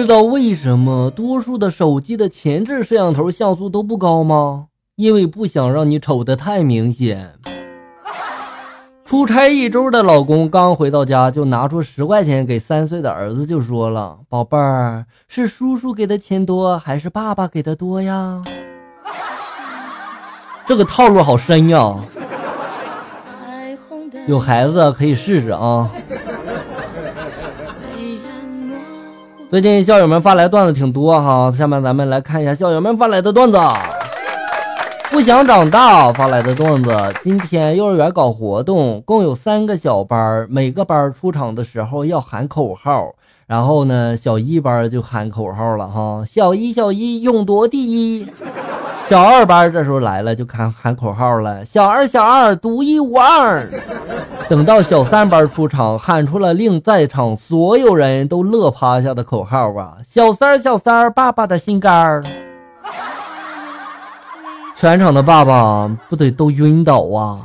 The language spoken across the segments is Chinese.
知道为什么多数的手机的前置摄像头像素都不高吗？因为不想让你丑的太明显。出差一周的老公刚回到家，就拿出十块钱给三岁的儿子，就说了：“宝贝儿，是叔叔给的钱多，还是爸爸给的多呀？”这个套路好深呀！有孩子可以试试啊。最近校友们发来段子挺多哈，下面咱们来看一下校友们发来的段子。不想长大发来的段子：今天幼儿园搞活动，共有三个小班，每个班出场的时候要喊口号。然后呢，小一班就喊口号了哈，小一小一勇夺第一。小二班这时候来了，就喊喊口号了，小二小二独一无二。等到小三班出场，喊出了令在场所有人都乐趴下的口号啊！小三，小三，爸爸的心肝儿。全场的爸爸不得都晕倒啊！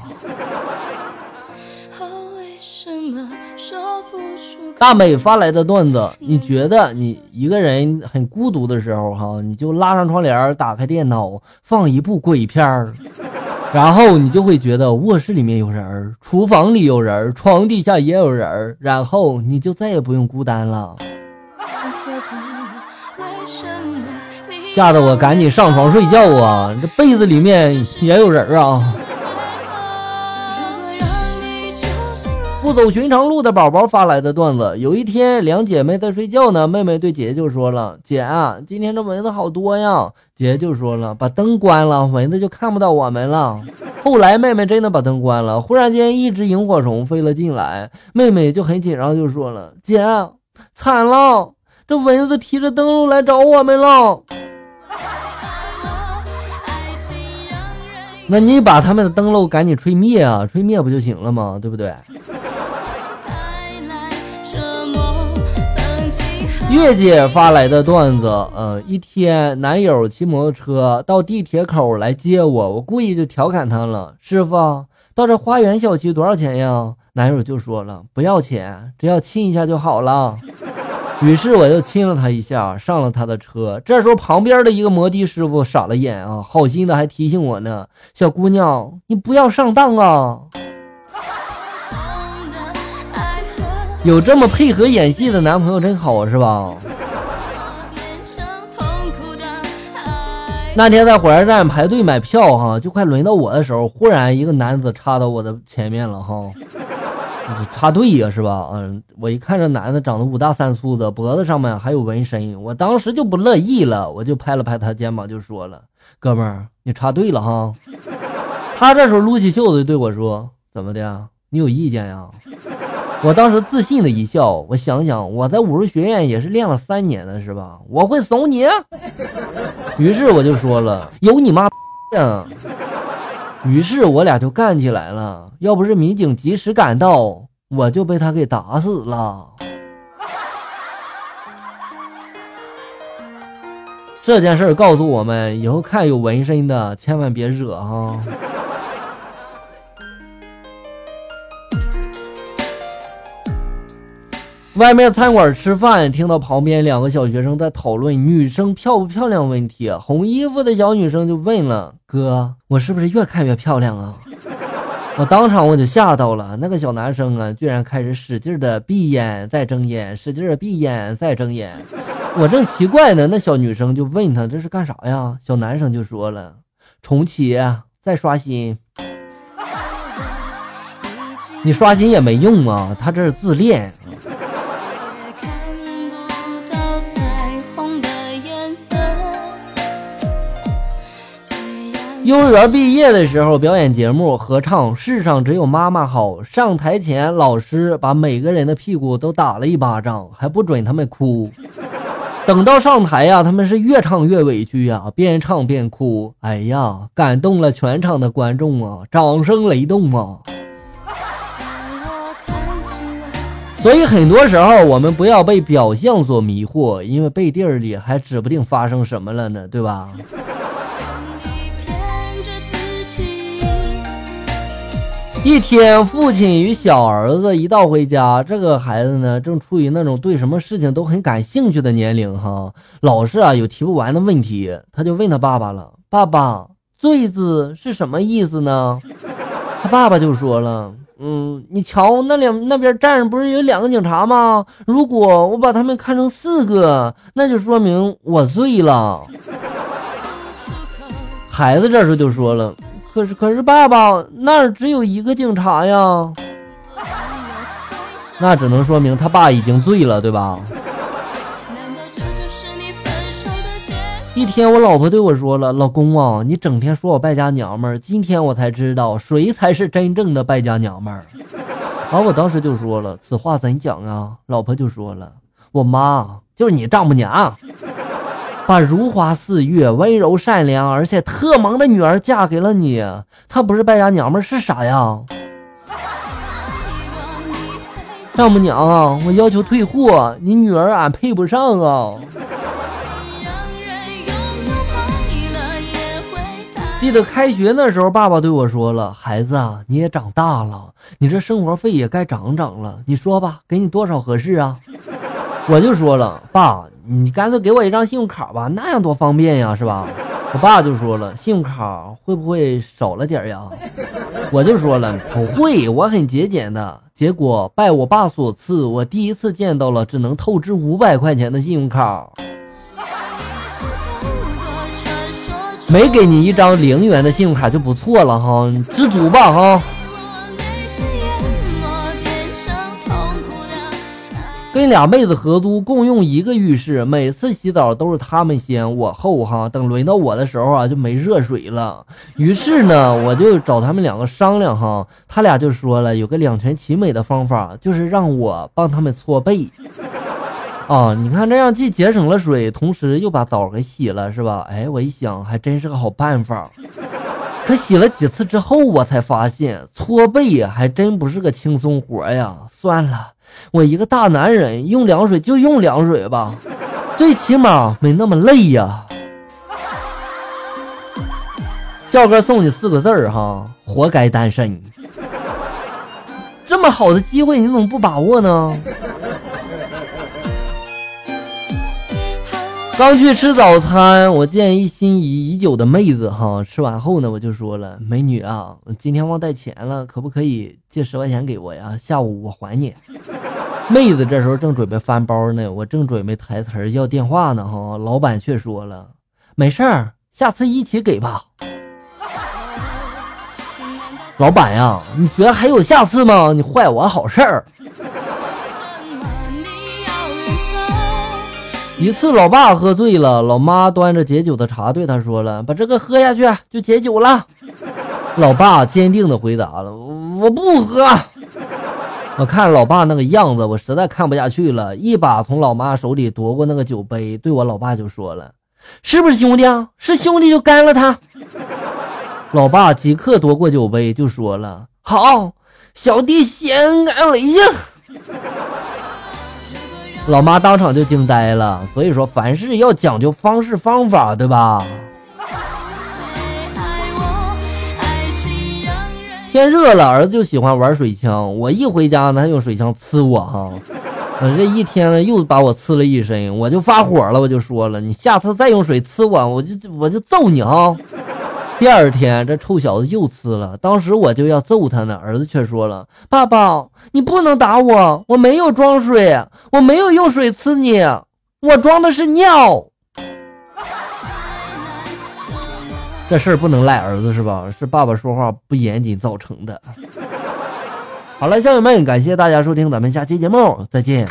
大美发来的段子，你觉得你一个人很孤独的时候，哈，你就拉上窗帘，打开电脑，放一部鬼片儿。然后你就会觉得卧室里面有人儿，厨房里有人儿，床底下也有人儿，然后你就再也不用孤单了。吓得我赶紧上床睡觉啊！这被子里面也有人啊。不走寻常路的宝宝发来的段子：有一天，两姐妹在睡觉呢，妹妹对姐姐就说了：“姐啊，今天这蚊子好多呀。”姐姐就说了：“把灯关了，蚊子就看不到我们了。”后来妹妹真的把灯关了，忽然间一只萤火虫飞了进来，妹妹就很紧张，就说了：“姐，惨了，这蚊子提着灯笼来找我们了。”那你把他们的灯笼赶紧吹灭啊，吹灭不就行了吗？对不对？月姐发来的段子，嗯，一天男友骑摩托车到地铁口来接我，我故意就调侃他了：“师傅，到这花园小区多少钱呀？”男友就说了：“不要钱，只要亲一下就好了。”于是我就亲了他一下，上了他的车。这时候旁边的一个摩的师傅傻了眼啊，好心的还提醒我呢：“小姑娘，你不要上当啊。”有这么配合演戏的男朋友真好，是吧？那天在火车站排队买票，哈，就快轮到我的时候，忽然一个男子插到我的前面了，哈，插队呀，是吧？嗯，我一看这男的长得五大三粗的，脖子上面还有纹身，我当时就不乐意了，我就拍了拍他肩膀，就说了：“哥们儿，你插队了哈。”他这时候撸起袖子对我说：“怎么的？你有意见呀？”我当时自信的一笑，我想想，我在武术学院也是练了三年的，是吧？我会怂你。于是我就说了：“有你妈呀！”于是我俩就干起来了。要不是民警及时赶到，我就被他给打死了。这件事告诉我们，以后看有纹身的，千万别惹哈。外面餐馆吃饭，听到旁边两个小学生在讨论女生漂不漂亮问题。红衣服的小女生就问了：“哥，我是不是越看越漂亮啊？” 我当场我就吓到了。那个小男生啊，居然开始使劲的闭眼再睁眼，使劲的闭眼再睁眼。我正奇怪呢，那小女生就问他：“这是干啥呀？”小男生就说了：“重启再刷新。”你刷新也没用啊，他这是自恋。幼儿园毕业的时候，表演节目合唱《世上只有妈妈好》。上台前，老师把每个人的屁股都打了一巴掌，还不准他们哭。等到上台呀，他们是越唱越委屈呀，边唱边哭。哎呀，感动了全场的观众啊，掌声雷动啊！所以很多时候，我们不要被表象所迷惑，因为背地里还指不定发生什么了呢，对吧？一天，父亲与小儿子一道回家，这个孩子呢，正处于那种对什么事情都很感兴趣的年龄，哈，老是啊有提不完的问题，他就问他爸爸了：“爸爸，罪字是什么意思呢？”他爸爸就说了：“嗯，你瞧那两那边站着不是有两个警察吗？如果我把他们看成四个，那就说明我醉了。”孩子这时候就说了。可是可是，爸爸那儿只有一个警察呀，那只能说明他爸已经醉了，对吧？一天，我老婆对我说了：“老公啊，你整天说我败家娘们儿，今天我才知道谁才是真正的败家娘们儿。”然后我当时就说了：“此话怎讲啊？”老婆就说了：“我妈就是你丈母娘。”把如花似玉、温柔善良而且特萌的女儿嫁给了你，她不是败家娘们是啥呀？丈母娘啊，我要求退货，你女儿俺配不上啊！记得开学那时候，爸爸对我说了：“孩子啊，你也长大了，你这生活费也该涨涨了。你说吧，给你多少合适啊？”我就说了：“爸。”你干脆给我一张信用卡吧，那样多方便呀，是吧？我爸就说了，信用卡会不会少了点呀？我就说了，不会，我很节俭的。结果拜我爸所赐，我第一次见到了只能透支五百块钱的信用卡。没给你一张零元的信用卡就不错了哈，知足吧哈。跟俩妹子合租，共用一个浴室，每次洗澡都是他们先我后哈。等轮到我的时候啊，就没热水了。于是呢，我就找他们两个商量哈，他俩就说了，有个两全其美的方法，就是让我帮他们搓背。啊，你看这样既节省了水，同时又把澡给洗了，是吧？哎，我一想，还真是个好办法。可洗了几次之后，我才发现搓背还真不是个轻松活呀。算了。我一个大男人用凉水就用凉水吧，最起码没那么累呀。笑哥送你四个字儿哈，活该单身。这么好的机会你怎么不把握呢？刚去吃早餐，我见一心仪已久的妹子哈，吃完后呢，我就说了，美女啊，今天忘带钱了，可不可以借十块钱给我呀？下午我还你。妹子这时候正准备翻包呢，我正准备台词要电话呢哈，老板却说了，没事儿，下次一起给吧。老板呀，你觉得还有下次吗？你坏我好事儿。一次，老爸喝醉了，老妈端着解酒的茶对他说了：“把这个喝下去就解酒了。”老爸坚定的回答了：“我不喝。”我看老爸那个样子，我实在看不下去了，一把从老妈手里夺过那个酒杯，对我老爸就说了：“是不是兄弟啊？是兄弟就干了他。”老爸即刻夺过酒杯就说了：“好，小弟先干为敬。”老妈当场就惊呆了，所以说凡事要讲究方式方法，对吧？天热了，儿子就喜欢玩水枪，我一回家呢，他用水枪呲我哈，我这一天呢又把我呲了一身，我就发火了，我就说了，你下次再用水呲我，我就我就揍你哈。第二天，这臭小子又呲了。当时我就要揍他呢，儿子却说了：“爸爸，你不能打我，我没有装水，我没有用水呲你，我装的是尿。”这事儿不能赖儿子是吧？是爸爸说话不严谨造成的。好了，乡友们，感谢大家收听，咱们下期节目再见。